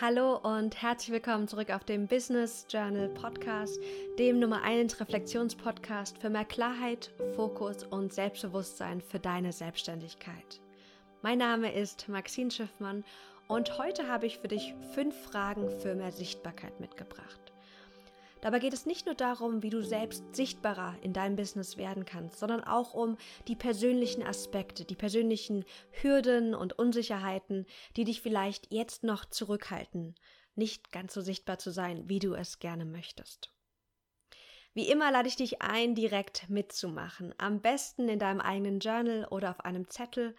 Hallo und herzlich willkommen zurück auf dem Business Journal Podcast, dem Nummer 1 Reflexionspodcast für mehr Klarheit, Fokus und Selbstbewusstsein für deine Selbstständigkeit. Mein Name ist Maxine Schiffmann und heute habe ich für dich fünf Fragen für mehr Sichtbarkeit mitgebracht. Dabei geht es nicht nur darum, wie du selbst sichtbarer in deinem Business werden kannst, sondern auch um die persönlichen Aspekte, die persönlichen Hürden und Unsicherheiten, die dich vielleicht jetzt noch zurückhalten, nicht ganz so sichtbar zu sein, wie du es gerne möchtest. Wie immer lade ich dich ein, direkt mitzumachen. Am besten in deinem eigenen Journal oder auf einem Zettel.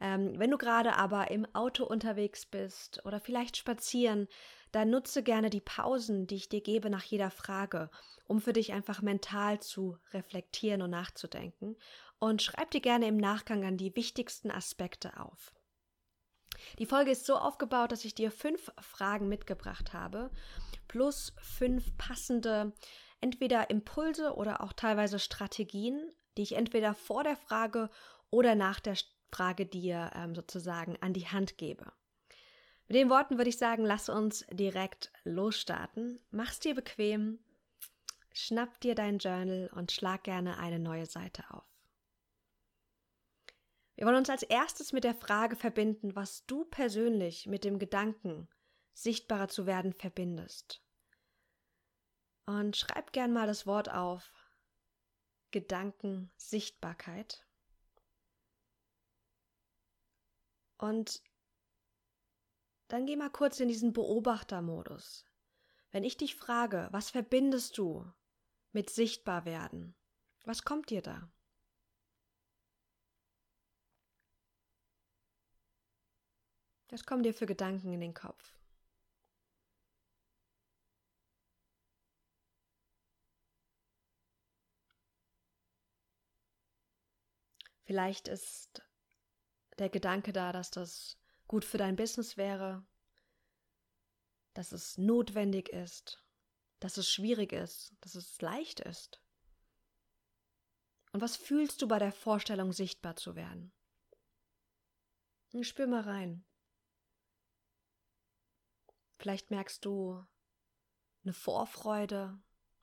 Ähm, wenn du gerade aber im Auto unterwegs bist oder vielleicht spazieren, dann nutze gerne die Pausen, die ich dir gebe nach jeder Frage, um für dich einfach mental zu reflektieren und nachzudenken. Und schreib dir gerne im Nachgang an die wichtigsten Aspekte auf. Die Folge ist so aufgebaut, dass ich dir fünf Fragen mitgebracht habe, plus fünf passende entweder Impulse oder auch teilweise Strategien, die ich entweder vor der Frage oder nach der Frage dir ähm, sozusagen an die Hand gebe. Mit den Worten würde ich sagen, lass uns direkt losstarten. Mach's dir bequem, schnapp dir dein Journal und schlag gerne eine neue Seite auf. Wir wollen uns als erstes mit der Frage verbinden, was du persönlich mit dem Gedanken, sichtbarer zu werden, verbindest. Und schreib gern mal das Wort auf. Gedanken, Sichtbarkeit. Und dann geh mal kurz in diesen Beobachtermodus. Wenn ich dich frage, was verbindest du mit sichtbar werden? Was kommt dir da? Was kommen dir für Gedanken in den Kopf? Vielleicht ist der Gedanke da, dass das gut für dein Business wäre, dass es notwendig ist, dass es schwierig ist, dass es leicht ist. Und was fühlst du bei der Vorstellung, sichtbar zu werden? Spür mal rein. Vielleicht merkst du eine Vorfreude,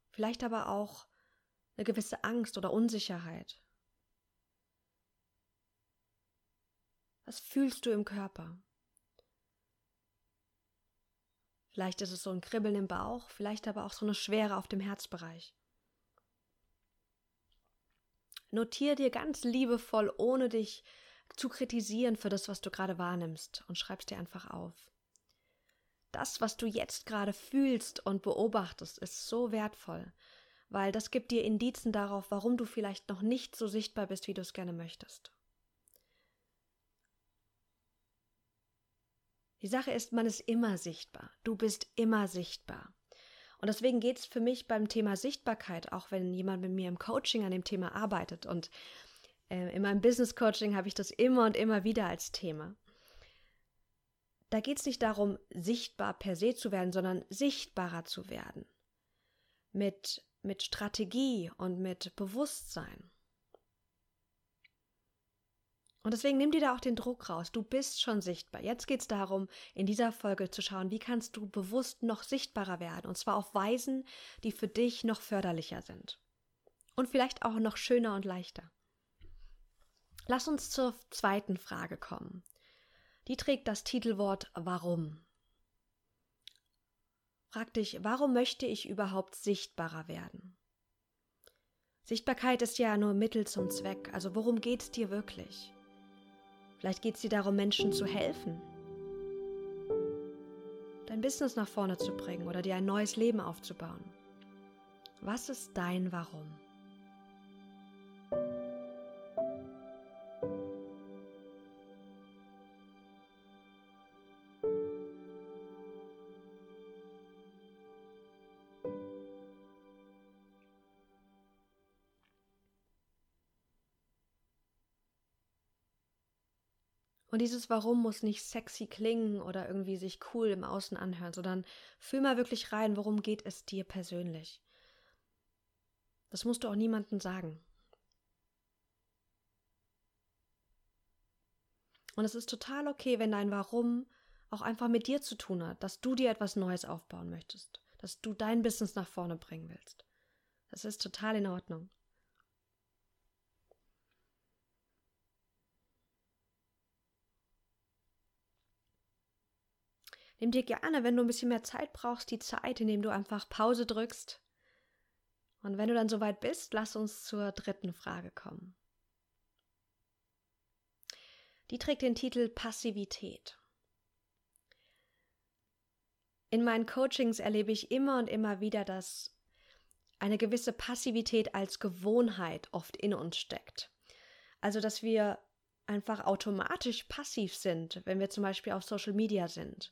vielleicht aber auch eine gewisse Angst oder Unsicherheit. Was fühlst du im Körper? Vielleicht ist es so ein Kribbeln im Bauch, vielleicht aber auch so eine Schwere auf dem Herzbereich. Notier dir ganz liebevoll, ohne dich zu kritisieren für das, was du gerade wahrnimmst, und schreibst dir einfach auf. Das, was du jetzt gerade fühlst und beobachtest, ist so wertvoll, weil das gibt dir Indizen darauf, warum du vielleicht noch nicht so sichtbar bist, wie du es gerne möchtest. Die Sache ist, man ist immer sichtbar. Du bist immer sichtbar. Und deswegen geht es für mich beim Thema Sichtbarkeit, auch wenn jemand mit mir im Coaching an dem Thema arbeitet. Und äh, in meinem Business Coaching habe ich das immer und immer wieder als Thema. Da geht es nicht darum, sichtbar per se zu werden, sondern sichtbarer zu werden. Mit, mit Strategie und mit Bewusstsein. Und deswegen nimm dir da auch den Druck raus. Du bist schon sichtbar. Jetzt geht es darum, in dieser Folge zu schauen, wie kannst du bewusst noch sichtbarer werden. Und zwar auf Weisen, die für dich noch förderlicher sind. Und vielleicht auch noch schöner und leichter. Lass uns zur zweiten Frage kommen. Die trägt das Titelwort Warum. Frag dich, warum möchte ich überhaupt sichtbarer werden? Sichtbarkeit ist ja nur Mittel zum Zweck, also worum geht es dir wirklich? Vielleicht geht es dir darum, Menschen zu helfen, dein Business nach vorne zu bringen oder dir ein neues Leben aufzubauen. Was ist dein Warum? Und dieses Warum muss nicht sexy klingen oder irgendwie sich cool im Außen anhören, sondern fühl mal wirklich rein, worum geht es dir persönlich. Das musst du auch niemandem sagen. Und es ist total okay, wenn dein Warum auch einfach mit dir zu tun hat, dass du dir etwas Neues aufbauen möchtest, dass du dein Business nach vorne bringen willst. Das ist total in Ordnung. Nimm dir gerne, wenn du ein bisschen mehr Zeit brauchst, die Zeit, indem du einfach Pause drückst. Und wenn du dann soweit bist, lass uns zur dritten Frage kommen. Die trägt den Titel Passivität. In meinen Coachings erlebe ich immer und immer wieder, dass eine gewisse Passivität als Gewohnheit oft in uns steckt. Also, dass wir einfach automatisch passiv sind, wenn wir zum Beispiel auf Social Media sind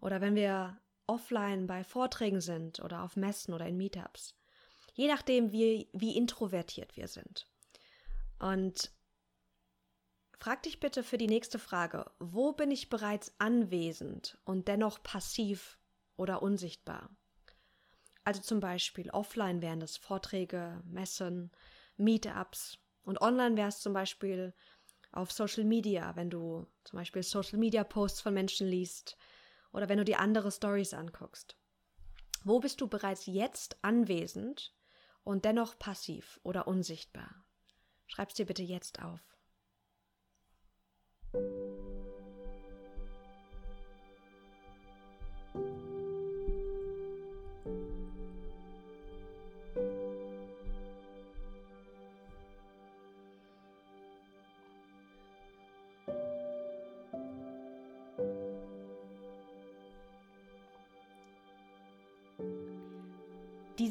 oder wenn wir offline bei Vorträgen sind oder auf Messen oder in Meetups. Je nachdem, wie, wie introvertiert wir sind. Und frag dich bitte für die nächste Frage, wo bin ich bereits anwesend und dennoch passiv oder unsichtbar. Also zum Beispiel offline wären das Vorträge, Messen, Meetups und online wäre es zum Beispiel auf Social Media, wenn du zum Beispiel Social Media Posts von Menschen liest oder wenn du dir andere Stories anguckst. Wo bist du bereits jetzt anwesend und dennoch passiv oder unsichtbar? Schreib's dir bitte jetzt auf.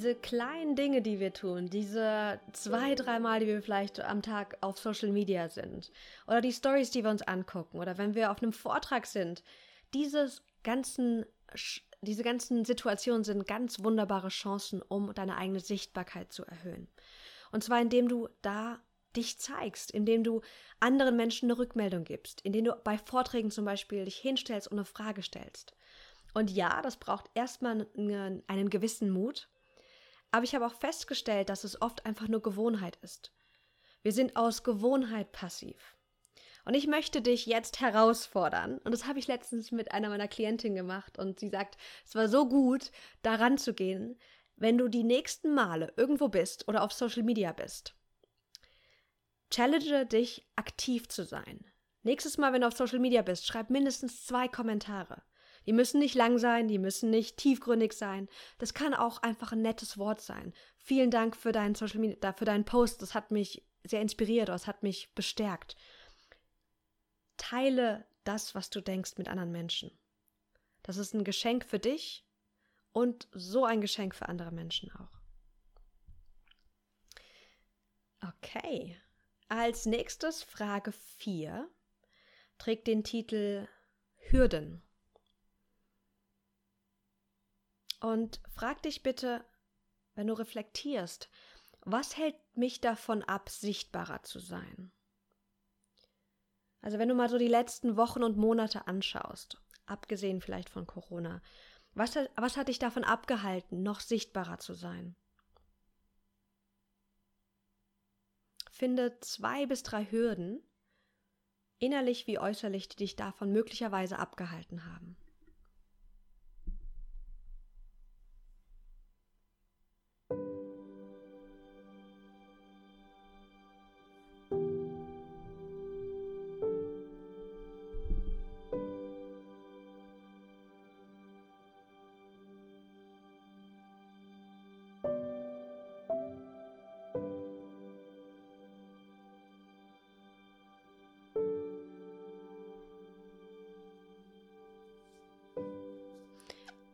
Diese kleinen Dinge, die wir tun, diese zwei, dreimal, die wir vielleicht am Tag auf Social Media sind, oder die Stories, die wir uns angucken, oder wenn wir auf einem Vortrag sind, dieses ganzen, diese ganzen Situationen sind ganz wunderbare Chancen, um deine eigene Sichtbarkeit zu erhöhen. Und zwar indem du da dich zeigst, indem du anderen Menschen eine Rückmeldung gibst, indem du bei Vorträgen zum Beispiel dich hinstellst und eine Frage stellst. Und ja, das braucht erstmal einen, einen gewissen Mut, aber ich habe auch festgestellt, dass es oft einfach nur Gewohnheit ist. Wir sind aus Gewohnheit passiv. Und ich möchte dich jetzt herausfordern. Und das habe ich letztens mit einer meiner Klientinnen gemacht. Und sie sagt, es war so gut, daran zu gehen, wenn du die nächsten Male irgendwo bist oder auf Social Media bist. Challenge dich, aktiv zu sein. Nächstes Mal, wenn du auf Social Media bist, schreib mindestens zwei Kommentare. Die müssen nicht lang sein, die müssen nicht tiefgründig sein. Das kann auch einfach ein nettes Wort sein. Vielen Dank für deinen Social Media, für deinen Post. Das hat mich sehr inspiriert, das hat mich bestärkt. Teile das, was du denkst, mit anderen Menschen. Das ist ein Geschenk für dich und so ein Geschenk für andere Menschen auch. Okay. Als nächstes Frage 4 trägt den Titel Hürden. Und frag dich bitte, wenn du reflektierst, was hält mich davon ab, sichtbarer zu sein? Also wenn du mal so die letzten Wochen und Monate anschaust, abgesehen vielleicht von Corona, was, was hat dich davon abgehalten, noch sichtbarer zu sein? Finde zwei bis drei Hürden, innerlich wie äußerlich, die dich davon möglicherweise abgehalten haben.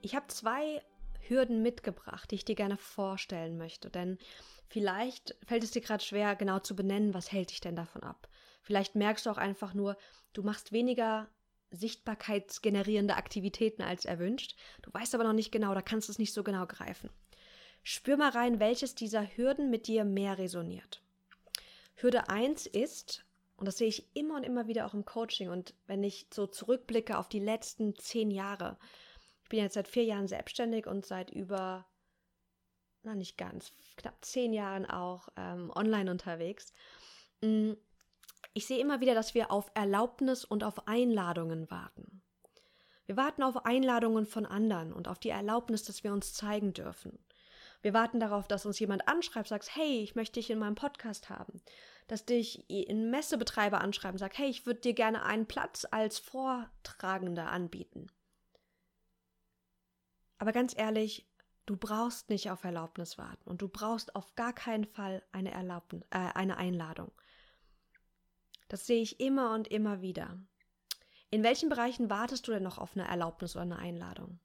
Ich habe zwei Hürden mitgebracht, die ich dir gerne vorstellen möchte, denn vielleicht fällt es dir gerade schwer, genau zu benennen, was hält dich denn davon ab. Vielleicht merkst du auch einfach nur, du machst weniger sichtbarkeitsgenerierende Aktivitäten als erwünscht. Du weißt aber noch nicht genau, da kannst du es nicht so genau greifen. Spür mal rein, welches dieser Hürden mit dir mehr resoniert. Hürde 1 ist, und das sehe ich immer und immer wieder auch im Coaching und wenn ich so zurückblicke auf die letzten zehn Jahre, bin jetzt seit vier Jahren selbstständig und seit über, na nicht ganz, knapp zehn Jahren auch ähm, online unterwegs. Mm, ich sehe immer wieder, dass wir auf Erlaubnis und auf Einladungen warten. Wir warten auf Einladungen von anderen und auf die Erlaubnis, dass wir uns zeigen dürfen. Wir warten darauf, dass uns jemand anschreibt, sagt, hey, ich möchte dich in meinem Podcast haben. Dass dich ein Messebetreiber anschreibt und sagt, hey, ich würde dir gerne einen Platz als Vortragender anbieten. Aber ganz ehrlich, du brauchst nicht auf Erlaubnis warten und du brauchst auf gar keinen Fall eine Erlaubnis, äh, eine Einladung. Das sehe ich immer und immer wieder. In welchen Bereichen wartest du denn noch auf eine Erlaubnis oder eine Einladung?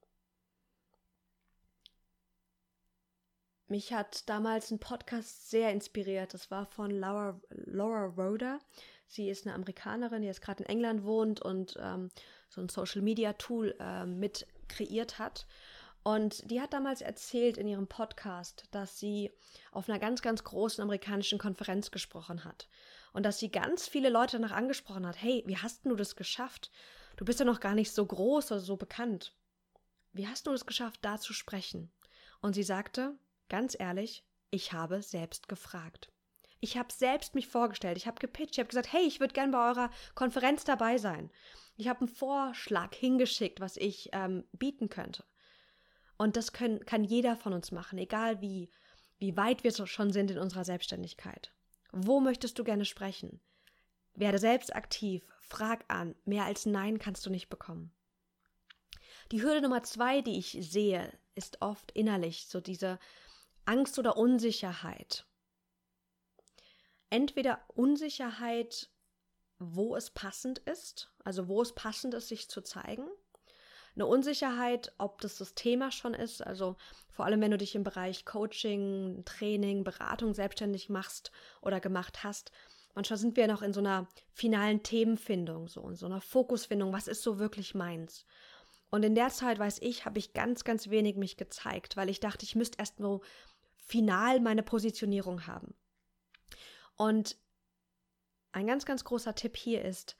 Mich hat damals ein Podcast sehr inspiriert. Das war von Laura, Laura Roder. Sie ist eine Amerikanerin, die jetzt gerade in England wohnt und ähm, so ein Social Media Tool äh, mit kreiert hat. Und die hat damals erzählt in ihrem Podcast, dass sie auf einer ganz, ganz großen amerikanischen Konferenz gesprochen hat. Und dass sie ganz viele Leute danach angesprochen hat, hey, wie hast du das geschafft? Du bist ja noch gar nicht so groß oder so bekannt. Wie hast du es geschafft, da zu sprechen? Und sie sagte, ganz ehrlich, ich habe selbst gefragt. Ich habe selbst mich vorgestellt, ich habe gepitcht, ich habe gesagt, hey, ich würde gern bei eurer Konferenz dabei sein. Ich habe einen Vorschlag hingeschickt, was ich ähm, bieten könnte. Und das können, kann jeder von uns machen, egal wie, wie weit wir schon sind in unserer Selbstständigkeit. Wo möchtest du gerne sprechen? Werde selbst aktiv, frag an, mehr als Nein kannst du nicht bekommen. Die Hürde Nummer zwei, die ich sehe, ist oft innerlich, so diese Angst oder Unsicherheit. Entweder Unsicherheit, wo es passend ist, also wo es passend ist, sich zu zeigen, eine Unsicherheit, ob das das Thema schon ist. Also vor allem, wenn du dich im Bereich Coaching, Training, Beratung selbstständig machst oder gemacht hast. Manchmal sind wir noch in so einer finalen Themenfindung, so in so einer Fokusfindung. Was ist so wirklich meins? Und in der Zeit, weiß ich, habe ich ganz, ganz wenig mich gezeigt, weil ich dachte, ich müsste erst nur final meine Positionierung haben. Und ein ganz, ganz großer Tipp hier ist,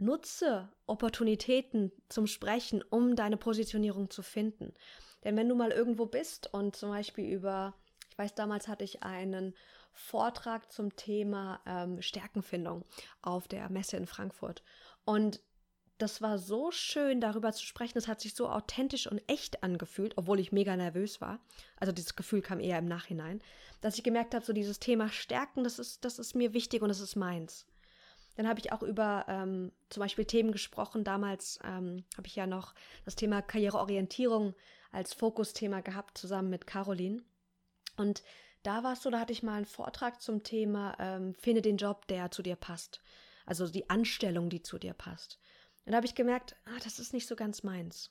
Nutze Opportunitäten zum Sprechen, um deine Positionierung zu finden. Denn wenn du mal irgendwo bist und zum Beispiel über, ich weiß, damals hatte ich einen Vortrag zum Thema ähm, Stärkenfindung auf der Messe in Frankfurt. Und das war so schön, darüber zu sprechen. Es hat sich so authentisch und echt angefühlt, obwohl ich mega nervös war. Also dieses Gefühl kam eher im Nachhinein, dass ich gemerkt habe, so dieses Thema Stärken, das ist, das ist mir wichtig und das ist meins. Dann habe ich auch über ähm, zum Beispiel Themen gesprochen. Damals ähm, habe ich ja noch das Thema Karriereorientierung als Fokusthema gehabt, zusammen mit Caroline. Und da war es so, da hatte ich mal einen Vortrag zum Thema ähm, Finde den Job, der zu dir passt. Also die Anstellung, die zu dir passt. Und da habe ich gemerkt, ah, das ist nicht so ganz meins.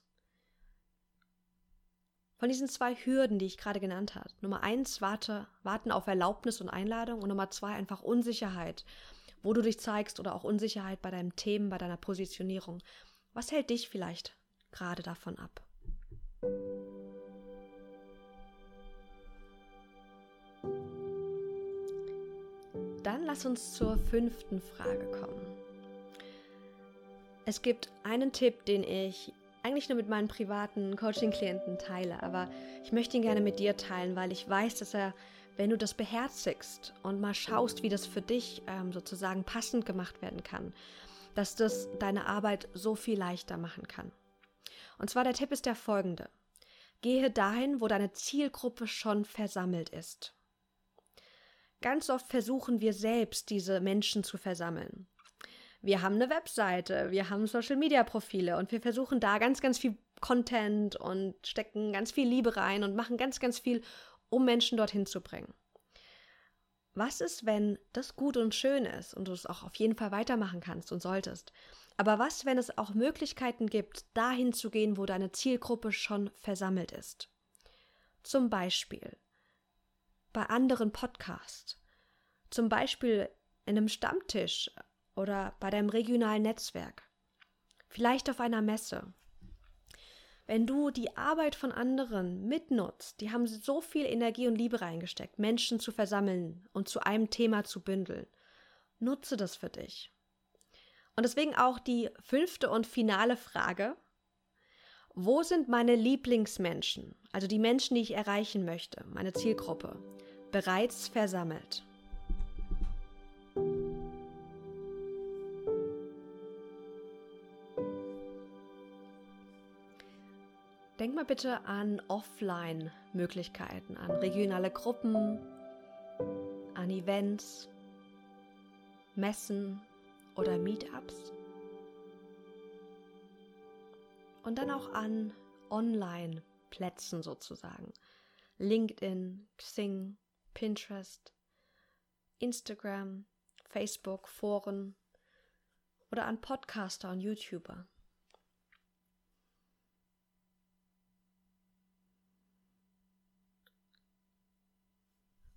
Von diesen zwei Hürden, die ich gerade genannt habe, Nummer eins, warte, warten auf Erlaubnis und Einladung und Nummer zwei, einfach Unsicherheit wo du dich zeigst oder auch Unsicherheit bei deinem Themen, bei deiner Positionierung. Was hält dich vielleicht gerade davon ab? Dann lass uns zur fünften Frage kommen. Es gibt einen Tipp, den ich eigentlich nur mit meinen privaten Coaching-Klienten teile, aber ich möchte ihn gerne mit dir teilen, weil ich weiß, dass er wenn du das beherzigst und mal schaust, wie das für dich ähm, sozusagen passend gemacht werden kann, dass das deine Arbeit so viel leichter machen kann. Und zwar der Tipp ist der folgende. Gehe dahin, wo deine Zielgruppe schon versammelt ist. Ganz oft versuchen wir selbst, diese Menschen zu versammeln. Wir haben eine Webseite, wir haben Social-Media-Profile und wir versuchen da ganz, ganz viel Content und stecken ganz viel Liebe rein und machen ganz, ganz viel, um Menschen dorthin zu bringen. Was ist, wenn das gut und schön ist und du es auch auf jeden Fall weitermachen kannst und solltest? Aber was, wenn es auch Möglichkeiten gibt, dahin zu gehen, wo deine Zielgruppe schon versammelt ist? Zum Beispiel bei anderen Podcasts, zum Beispiel in einem Stammtisch oder bei deinem regionalen Netzwerk, vielleicht auf einer Messe wenn du die Arbeit von anderen mitnutzt, die haben so viel Energie und Liebe reingesteckt, Menschen zu versammeln und zu einem Thema zu bündeln. Nutze das für dich. Und deswegen auch die fünfte und finale Frage. Wo sind meine Lieblingsmenschen, also die Menschen, die ich erreichen möchte, meine Zielgruppe, bereits versammelt? Denk mal bitte an Offline-Möglichkeiten, an regionale Gruppen, an Events, Messen oder Meetups. Und dann auch an Online-Plätzen sozusagen. LinkedIn, Xing, Pinterest, Instagram, Facebook, Foren oder an Podcaster und YouTuber.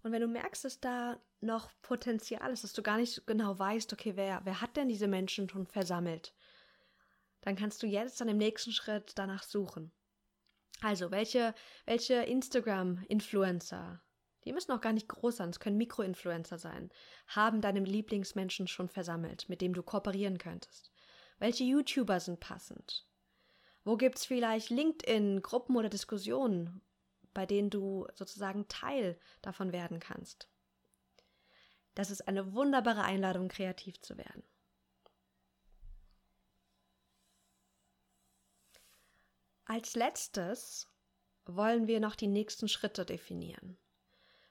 Und wenn du merkst, dass da noch Potenzial ist, dass du gar nicht genau weißt, okay, wer, wer hat denn diese Menschen schon versammelt, dann kannst du jetzt dann im nächsten Schritt danach suchen. Also, welche, welche Instagram-Influencer, die müssen auch gar nicht groß sein, es können Mikroinfluencer sein, haben deine Lieblingsmenschen schon versammelt, mit dem du kooperieren könntest. Welche YouTuber sind passend? Wo gibt es vielleicht LinkedIn-Gruppen oder Diskussionen, bei denen du sozusagen Teil davon werden kannst. Das ist eine wunderbare Einladung, kreativ zu werden. Als letztes wollen wir noch die nächsten Schritte definieren.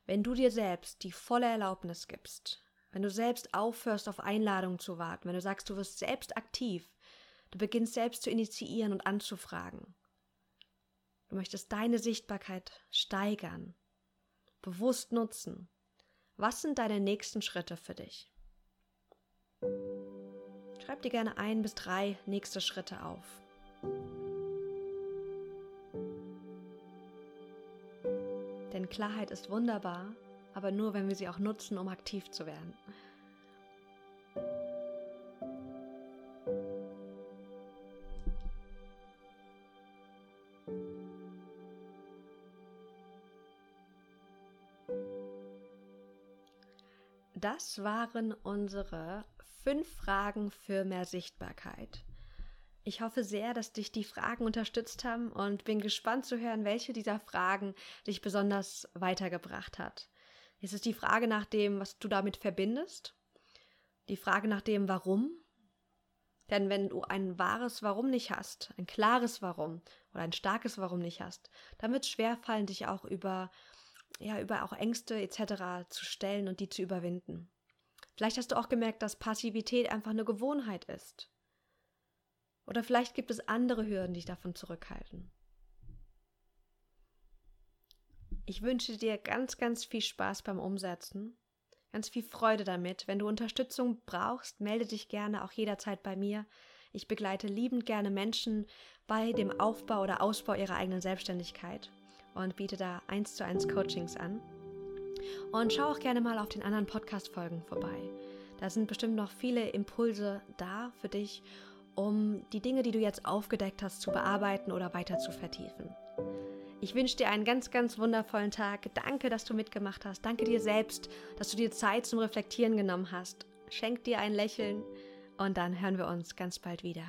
Wenn du dir selbst die volle Erlaubnis gibst, wenn du selbst aufhörst, auf Einladungen zu warten, wenn du sagst, du wirst selbst aktiv, du beginnst selbst zu initiieren und anzufragen, Du möchtest deine Sichtbarkeit steigern, bewusst nutzen. Was sind deine nächsten Schritte für dich? Schreib dir gerne ein bis drei nächste Schritte auf. Denn Klarheit ist wunderbar, aber nur, wenn wir sie auch nutzen, um aktiv zu werden. Das waren unsere fünf Fragen für mehr Sichtbarkeit. Ich hoffe sehr, dass dich die Fragen unterstützt haben und bin gespannt zu hören, welche dieser Fragen dich besonders weitergebracht hat. Es ist die Frage nach dem, was du damit verbindest, die Frage nach dem Warum. Denn wenn du ein wahres Warum nicht hast, ein klares Warum oder ein starkes Warum nicht hast, dann wird es schwerfallen, dich auch über ja, über auch Ängste etc. zu stellen und die zu überwinden. Vielleicht hast du auch gemerkt, dass Passivität einfach eine Gewohnheit ist. Oder vielleicht gibt es andere Hürden, die dich davon zurückhalten. Ich wünsche dir ganz, ganz viel Spaß beim Umsetzen, ganz viel Freude damit. Wenn du Unterstützung brauchst, melde dich gerne auch jederzeit bei mir. Ich begleite liebend gerne Menschen bei dem Aufbau oder Ausbau ihrer eigenen Selbstständigkeit und biete da eins zu eins Coachings an. Und schau auch gerne mal auf den anderen Podcast-Folgen vorbei. Da sind bestimmt noch viele Impulse da für dich, um die Dinge, die du jetzt aufgedeckt hast, zu bearbeiten oder weiter zu vertiefen. Ich wünsche dir einen ganz, ganz wundervollen Tag. Danke, dass du mitgemacht hast. Danke dir selbst, dass du dir Zeit zum Reflektieren genommen hast. Schenk dir ein Lächeln und dann hören wir uns ganz bald wieder.